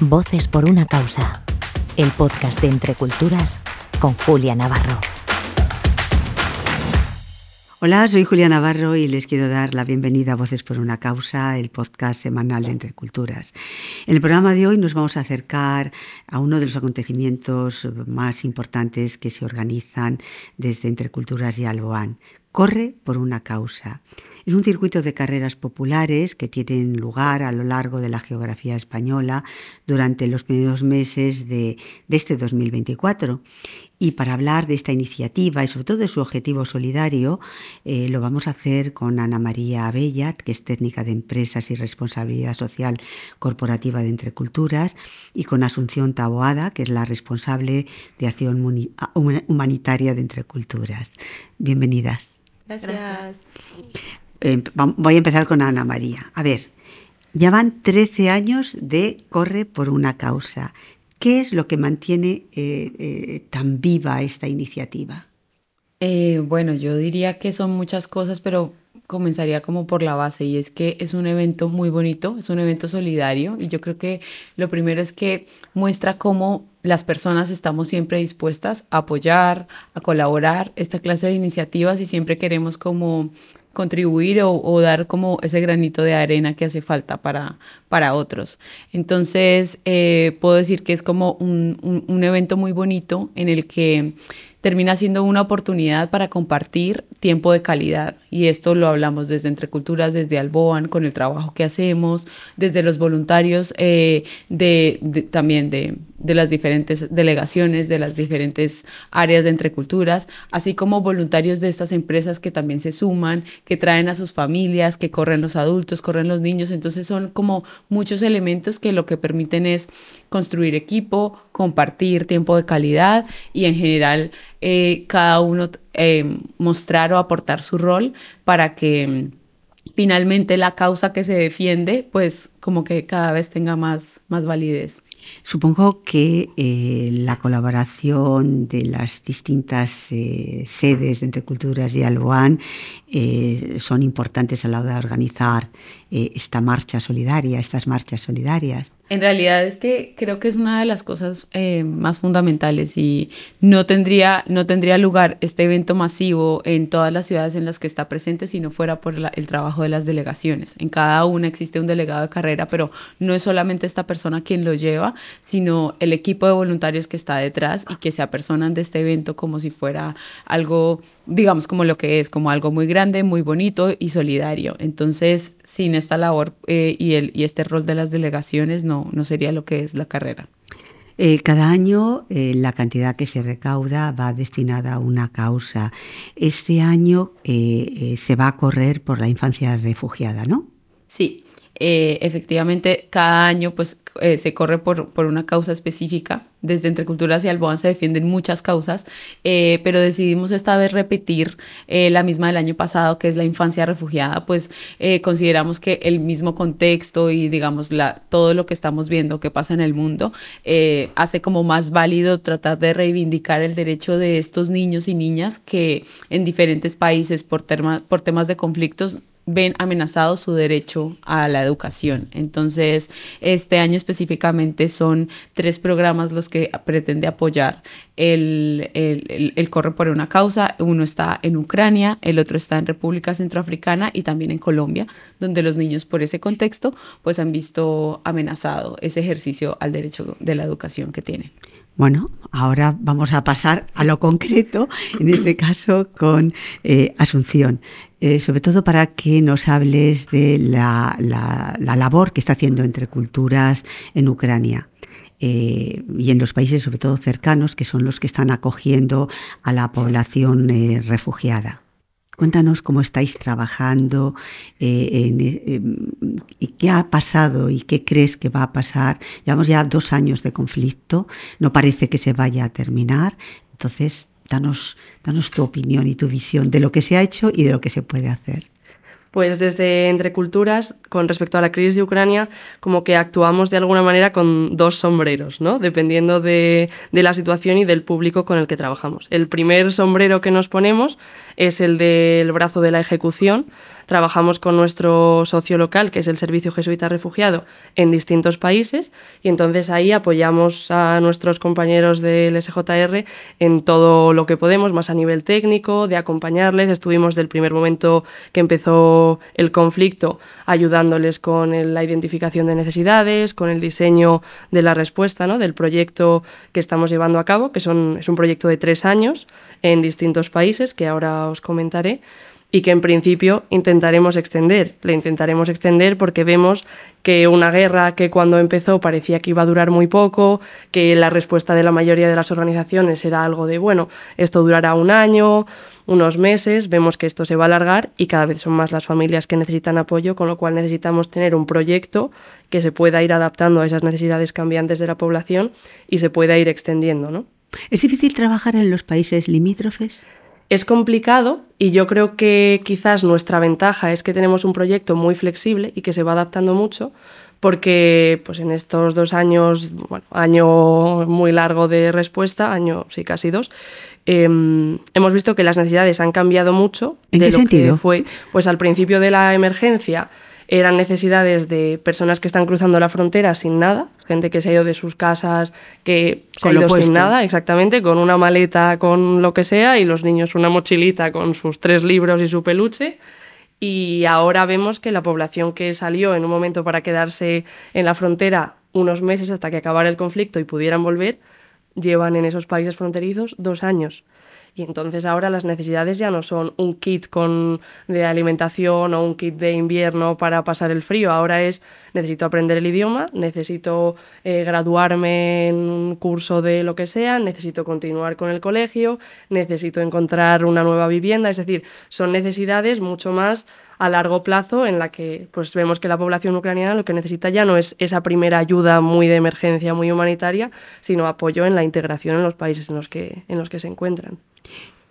Voces por una causa. El podcast de Entre Culturas con Julia Navarro. Hola, soy Julia Navarro y les quiero dar la bienvenida a Voces por una causa, el podcast semanal de Entre Culturas. En el programa de hoy nos vamos a acercar a uno de los acontecimientos más importantes que se organizan desde Entre Culturas y Alboán, Corre por una causa. Es un circuito de carreras populares que tienen lugar a lo largo de la geografía española durante los primeros meses de, este 2024. Y para hablar de esta iniciativa y sobre todo de su objetivo solidario, eh, lo vamos a hacer con Ana María Abellat, que es técnica de empresas y responsabilidad social corporativa de Entre Culturas, y con Asunción Taboada, que es la responsable de acción humanitaria de Entre Culturas. Bienvenidas. Gracias. Eh, voy a empezar con Ana María. A ver, ya van 13 años de Corre por una causa. ¿Qué es lo que mantiene eh, eh, tan viva esta iniciativa? bueno, yo diría que son muchas cosas, pero comenzaría como por la base y es que es un evento muy bonito, es un evento solidario y yo creo que lo primero es que muestra cómo las personas estamos siempre dispuestas a apoyar, a colaborar esta clase de iniciativas y siempre queremos como contribuir o, dar como ese granito de arena que hace falta para, para otros. Entonces, eh, puedo decir que es como un, un evento muy bonito en el que termina siendo una oportunidad para compartir tiempo de calidad. Y esto lo hablamos desde Entre Culturas, desde Alboan, con el trabajo que hacemos, desde los voluntarios eh, de, también de, de, las diferentes delegaciones, de las diferentes áreas de Entre Culturas, así como voluntarios de estas empresas que también se suman, que traen a sus familias, que corren los adultos, corren los niños. Entonces son como muchos elementos que lo que permiten es construir equipo, compartir tiempo de calidad y en general eh, cada uno eh, mostrar o aportar su rol para que mm, finalmente la causa que se defiende pues como que cada vez tenga más, más validez. Supongo que eh, la colaboración de las distintas sedes de Entre Culturas y Alboán son importantes a la hora de organizar esta marcha solidaria, estas marchas solidarias. En realidad es que creo que es una de las cosas eh, más fundamentales y no tendría, no tendría lugar este evento masivo en todas las ciudades en las que está presente si no fuera por el trabajo de las delegaciones. En cada una existe un delegado de carrera, pero no es solamente esta persona quien lo lleva, sino el equipo de voluntarios que está detrás y que se apersonan de este evento como si fuera algo, digamos, como lo que es, como algo muy grande, muy bonito y solidario. Entonces, sin esta labor eh, y, el, y este rol de las delegaciones, no no, sería lo que es la carrera. Eh, cada año eh, la cantidad que se recauda va destinada a una causa. Este año eh, se va a correr por la infancia refugiada, ¿no? Sí, efectivamente cada año pues se corre por, por, una causa específica. Desde Entre Culturas y Alboan se defienden muchas causas, eh, pero decidimos esta vez repetir eh, la misma del año pasado, que es la infancia refugiada, pues eh, consideramos que el mismo contexto y digamos la, todo lo que estamos viendo que pasa en el mundo hace como más válido tratar de reivindicar el derecho de estos niños y niñas que en diferentes países por, por temas de conflictos ven amenazado su derecho a la educación. Entonces, este año específicamente son tres programas los que pretende apoyar el, el, Corre por una causa. Uno está en Ucrania, el otro está en República Centroafricana y también en Colombia, donde los niños por ese contexto pues han visto amenazado ese ejercicio al derecho de la educación que tienen. Bueno, ahora vamos a pasar a lo concreto, en este caso con eh, Asunción. Eh, sobre todo para que nos hables de la, labor que está haciendo entre culturas en Ucrania. Eh, y en los países sobre todo cercanos, que son los que están acogiendo a la población refugiada. Cuéntanos cómo estáis trabajando, eh, qué ha pasado y qué crees que va a pasar. Llevamos ya dos años de conflicto, no parece que se vaya a terminar. Entonces, danos, danos tu opinión y tu visión de lo que se ha hecho y de lo que se puede hacer. Pues desde Entre Culturas, con respecto a la crisis de Ucrania, como que actuamos de alguna manera con dos sombreros, ¿no? Dependiendo de, de, la situación y del público con el que trabajamos. El primer sombrero que nos ponemos es el del brazo de la ejecución, trabajamos con nuestro socio local, que es el Servicio Jesuita Refugiado, en distintos países y entonces ahí apoyamos a nuestros compañeros del SJR en todo lo que podemos, más a nivel técnico, de acompañarles. Estuvimos del primer momento que empezó el conflicto ayudándoles con la identificación de necesidades, con el diseño de la respuesta, ¿no? del proyecto que estamos llevando a cabo, que son, es un proyecto de tres años en distintos países, que ahora os comentaré y que en principio intentaremos extender. Le intentaremos extender porque vemos que una guerra que cuando empezó parecía que iba a durar muy poco, que la respuesta de la mayoría de las organizaciones era algo de, bueno, esto durará un año, unos meses, vemos que esto se va a alargar y cada vez son más las familias que necesitan apoyo, con lo cual necesitamos tener un proyecto que se pueda ir adaptando a esas necesidades cambiantes de la población y se pueda ir extendiendo, ¿no? ¿Es difícil trabajar en los países limítrofes? Es complicado y yo creo que quizás nuestra ventaja es que tenemos un proyecto muy flexible y que se va adaptando mucho porque pues en estos dos años, bueno, año muy largo de respuesta, año sí casi dos, em, hemos visto que las necesidades han cambiado mucho. ¿En de qué lo sentido? Que fue, pues al principio de la emergencia eran necesidades de personas que están cruzando la frontera sin nada, gente que se ha ido de sus casas, que se ha ido sin nada, exactamente, con una maleta, con lo que sea, y los niños una mochilita con sus tres libros y su peluche. Y ahora vemos que la población que salió en un momento para quedarse en la frontera unos meses hasta que acabara el conflicto y pudieran volver, llevan en esos países fronterizos dos años. Y entonces ahora las necesidades ya no son un kit con, de alimentación o un kit de invierno para pasar el frío. Ahora es necesito aprender el idioma, necesito eh, graduarme en un curso de lo que sea, necesito continuar con el colegio, necesito encontrar una nueva vivienda. Es decir, son necesidades mucho más a largo plazo en la que pues vemos que la población ucraniana lo que necesita ya no es esa primera ayuda muy de emergencia, muy humanitaria, sino apoyo en la integración en los países en los que, en los que se encuentran.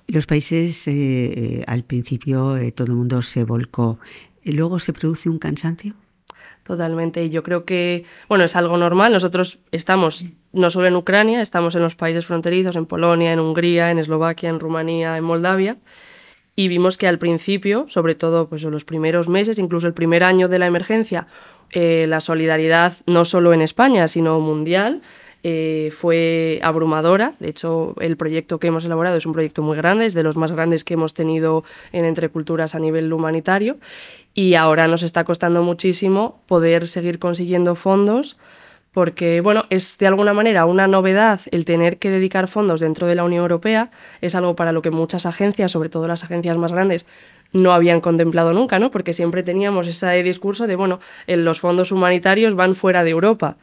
Los países, eh, eh, al principio, eh, todo el mundo se volcó. ¿Y ¿Luego se produce un cansancio? Totalmente. Y yo creo que, bueno, es algo normal. Nosotros estamos no solo en Ucrania, estamos en los países fronterizos, en Polonia, en Hungría, en Eslovaquia, en Rumanía, en Moldavia. Y vimos que al principio, sobre todo pues, en los primeros meses, incluso el primer año de la emergencia, eh, la solidaridad no solo en España, sino mundial, eh, fue abrumadora. De hecho, el proyecto que hemos elaborado es un proyecto muy grande, es de los más grandes que hemos tenido en Entre Culturas a nivel humanitario. Y ahora nos está costando muchísimo poder seguir consiguiendo fondos porque bueno, es de alguna manera una novedad el tener que dedicar fondos dentro de la Unión Europea, es algo para lo que muchas agencias, sobre todo las agencias más grandes, no habían contemplado nunca, ¿no? Porque siempre teníamos ese discurso de, bueno, los fondos humanitarios van fuera de Europa.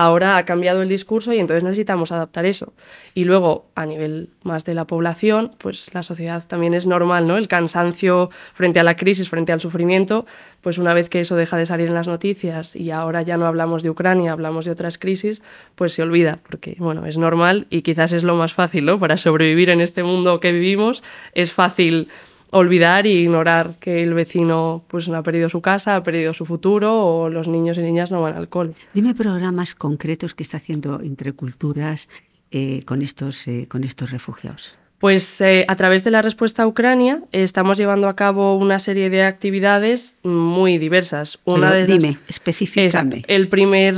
Ahora ha cambiado el discurso y entonces necesitamos adaptar eso. Y luego, a nivel más de la población, pues la sociedad también es normal, ¿no? El cansancio frente a la crisis, frente al sufrimiento, pues una vez que eso deja de salir en las noticias y ahora ya no hablamos de Ucrania, hablamos de otras crisis, pues se olvida, porque bueno, es normal y quizás es lo más fácil, ¿no? Para sobrevivir en este mundo que vivimos, es fácil olvidar y ignorar que el vecino pues ha perdido su casa, ha perdido su futuro o los niños y niñas no van al cole. Dime programas concretos que está haciendo Entre Culturas eh, con, estos, eh, con estos refugiados. Pues eh, a través de la respuesta a Ucrania eh, estamos llevando a cabo una serie de actividades muy diversas. Una Pero de las- dime, específicame. Exacto. El primer,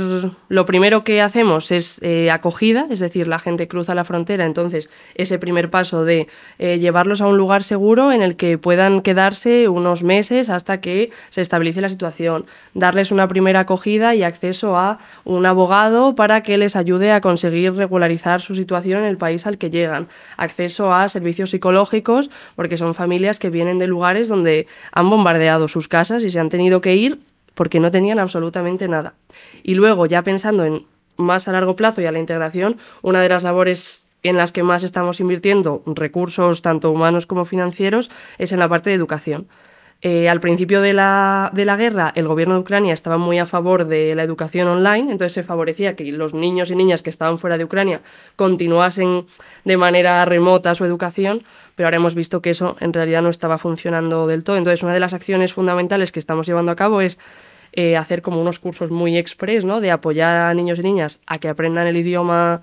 lo primero que hacemos es eh, acogida, es decir, la gente cruza la frontera, entonces ese primer paso de llevarlos a un lugar seguro en el que puedan quedarse unos meses hasta que se estabilice la situación, darles una primera acogida y acceso a un abogado para que les ayude a conseguir regularizar su situación en el país al que llegan, acceso a servicios psicológicos, porque son familias que vienen de lugares donde han bombardeado sus casas y se han tenido que ir porque no tenían absolutamente nada. Y luego, ya pensando en más a largo plazo y a la integración, una de las labores en las que más estamos invirtiendo recursos tanto humanos como financieros es en la parte de educación. Eh, al principio de la, de la guerra, el gobierno de Ucrania estaba muy a favor de la educación online, entonces se favorecía que los niños y niñas que estaban fuera de Ucrania continuasen de manera remota su educación, pero ahora hemos visto que eso en realidad no estaba funcionando del todo. Entonces, una de las acciones fundamentales que estamos llevando a cabo es eh, hacer como unos cursos muy express, ¿no? De apoyar a niños y niñas a que aprendan el idioma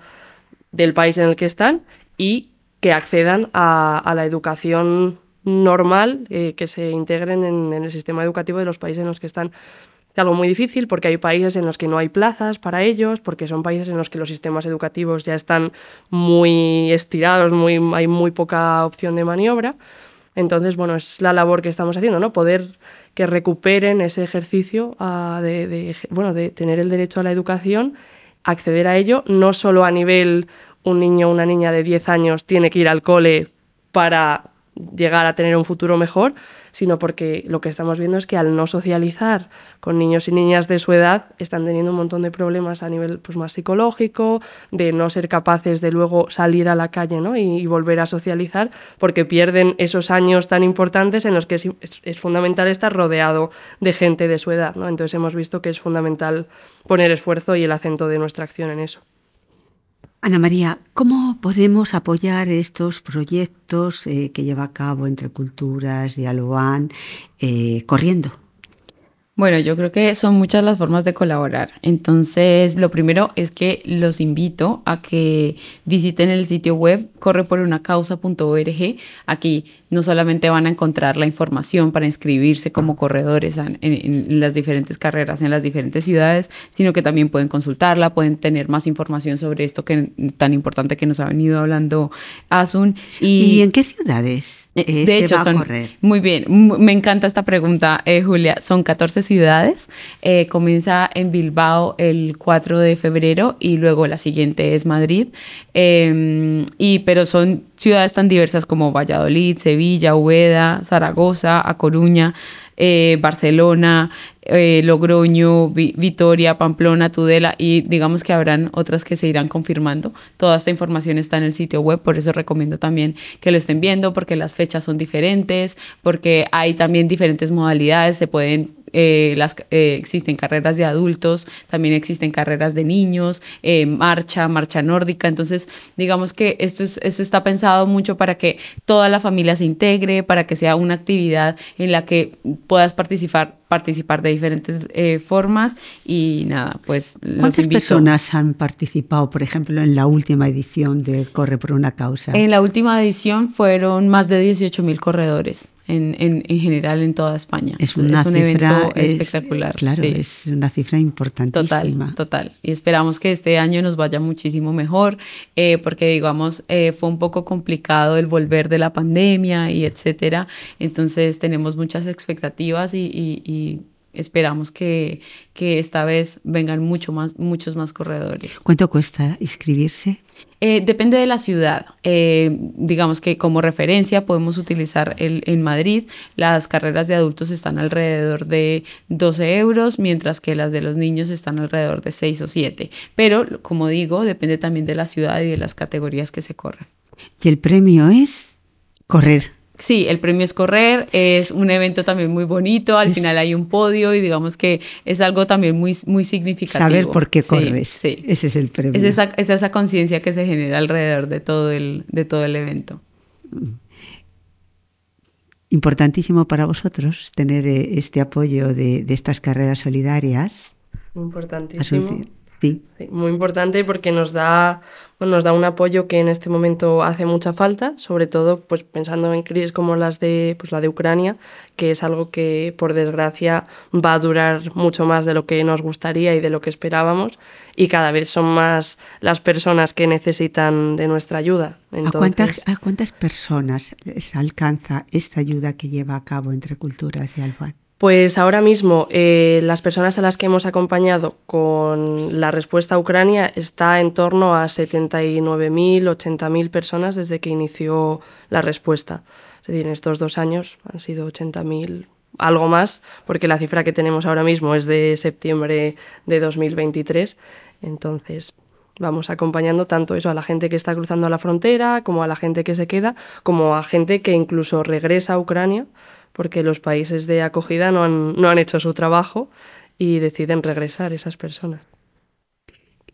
del país en el que están y que accedan a, a la educación normal eh, que se integren en, el sistema educativo de los países en los que están. Es algo muy difícil porque hay países en los que no hay plazas para ellos, porque son países en los que los sistemas educativos ya están muy estirados, muy, hay muy poca opción de maniobra. Entonces, bueno, es la labor que estamos haciendo, ¿no? Poder que recuperen ese ejercicio ah, de, bueno, de tener el derecho a la educación, acceder a ello, no solo a nivel un niño o una niña de 10 años tiene que ir al cole para llegar a tener un futuro mejor, sino porque lo que estamos viendo es que al no socializar con niños y niñas de su edad están teniendo un montón de problemas a nivel pues, más psicológico, de no ser capaces de luego salir a la calle ¿no? y, volver a socializar, porque pierden esos años tan importantes en los que es, fundamental estar rodeado de gente de su edad. ¿no? Entonces hemos visto que es fundamental poner esfuerzo y el acento de nuestra acción en eso. Ana María, ¿cómo podemos apoyar estos proyectos eh, que lleva a cabo Entre Culturas y Aloan eh, corriendo? Bueno, yo creo que son muchas las formas de colaborar. Entonces, lo primero es que los invito a que visiten el sitio web correporunacausa.org. Aquí no solamente van a encontrar la información para inscribirse como corredores en, las diferentes carreras en las diferentes ciudades, sino que también pueden consultarla, pueden tener más información sobre esto que tan importante que nos ha venido hablando Asun. ¿Y, en qué ciudades? Eh, de hecho, son, muy bien, me encanta esta pregunta, eh, Julia. Son 14 ciudades. Eh, comienza en Bilbao el 4 de febrero y luego la siguiente es Madrid. Em, y, pero son ciudades tan diversas como Valladolid, Sevilla, Ubeda, Zaragoza, A Coruña, eh, Barcelona, eh, Logroño, Vitoria, Pamplona, Tudela y digamos que habrán otras que se irán confirmando. Toda esta información está en el sitio web, por eso recomiendo también que lo estén viendo porque las fechas son diferentes, porque hay también diferentes modalidades, se pueden eh, las, eh, existen carreras de adultos, también existen carreras de niños, eh, marcha, marcha nórdica. Entonces, digamos que esto, es, esto está pensado mucho para que toda la familia se integre, para que sea una actividad en la que puedas participar participar de diferentes formas y nada, pues ¿Cuántas personas han participado, por ejemplo, en la última edición de Corre por una causa? En la última edición fueron más de 18 mil corredores en, en, en, general en toda España. Es, una un evento espectacular. Claro, es una cifra importantísima. Total, total. Y esperamos que este año nos vaya muchísimo mejor, eh, porque digamos, eh, fue un poco complicado el volver de la pandemia y etcétera. Entonces tenemos muchas expectativas y, y esperamos que, que, esta vez vengan mucho más, muchos más corredores. ¿Cuánto cuesta inscribirse? Eh, depende de la ciudad. Eh, digamos que como referencia podemos utilizar el, en Madrid. Las carreras de adultos están alrededor de 12 euros, mientras que las de los niños están alrededor de 6 o 7. Pero, como digo, depende también de la ciudad y de las categorías que se corren. Y el premio es correr. Sí, el premio es correr, es un evento también muy bonito, al final hay un podio y digamos que es algo también muy, muy significativo. Saber por qué corres, sí, ese es el premio. Es esa, es esa conciencia que se genera alrededor de todo el, de todo el evento. Importantísimo para vosotros tener eh, este apoyo de, de estas carreras solidarias. Importantísimo. Sí. Muy importante porque nos da, nos da un apoyo que en este momento hace mucha falta, sobre todo pues, pensando en crisis como las de, pues, la de Ucrania, que es algo que por desgracia va a durar mucho más de lo que nos gustaría y de lo que esperábamos y cada vez son más las personas que necesitan de nuestra ayuda. ¿A, cuántas, ¿A cuántas personas se alcanza esta ayuda que lleva a cabo entre culturas y Alban? Pues ahora mismo eh, las personas a las que hemos acompañado con la respuesta a Ucrania está en torno a 79.000, 80.000 personas desde que inició la respuesta. Es decir, en estos dos años han sido 80.000, algo más, porque la cifra que tenemos ahora mismo es de septiembre de 2023. Entonces, vamos acompañando tanto eso a la gente que está cruzando la frontera, como a la gente que se queda, como a gente que incluso regresa a Ucrania porque los países de acogida no han, no han hecho su trabajo y deciden regresar esas personas.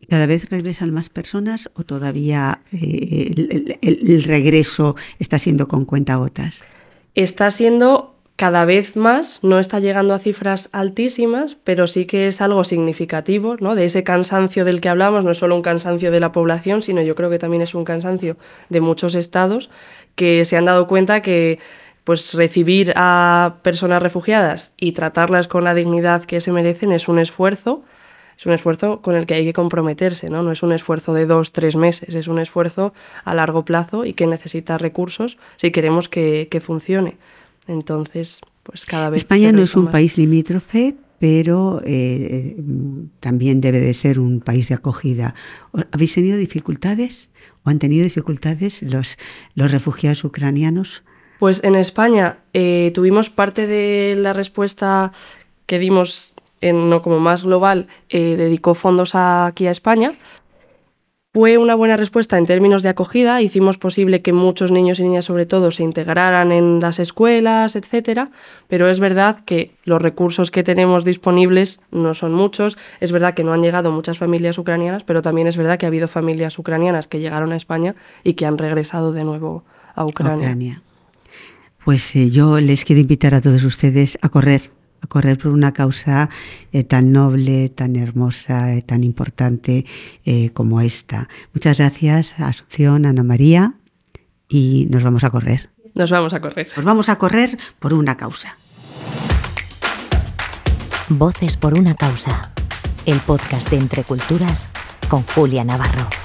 ¿Cada vez regresan más personas o todavía eh, el, regreso está siendo con cuentagotas? Está siendo cada vez más, no está llegando a cifras altísimas, pero sí que es algo significativo, ¿no? De ese cansancio del que hablamos, no es solo un cansancio de la población, sino yo creo que también es un cansancio de muchos estados que se han dado cuenta que pues recibir a personas refugiadas y tratarlas con la dignidad que se merecen es un esfuerzo, es un esfuerzo con el que hay que comprometerse, ¿no? No es un esfuerzo de dos, tres meses, es un esfuerzo a largo plazo y que necesita recursos si queremos que, que funcione. Entonces, pues cada vez... España no es un país limítrofe, pero eh, también debe de ser un país de acogida. ¿Habéis tenido dificultades o han tenido dificultades los, los refugiados ucranianos? Pues en España eh, tuvimos parte de la respuesta que dimos en, no como más global, eh, dedicó fondos aquí a España, fue una buena respuesta en términos de acogida, hicimos posible que muchos niños y niñas sobre todo se integraran en las escuelas, etcétera, pero es verdad que los recursos que tenemos disponibles no son muchos, es verdad que no han llegado muchas familias ucranianas, pero también es verdad que ha habido familias ucranianas que llegaron a España y que han regresado de nuevo a Ucrania. Pues eh, yo les quiero invitar a todos ustedes a correr correr por una causa eh, tan noble, tan hermosa, eh, tan importante eh, como esta. Muchas gracias, Asunción, Ana María, y nos vamos a correr. Nos vamos a correr. Nos vamos a correr por una causa. Voces por una causa. El podcast de Entre Culturas con Julia Navarro.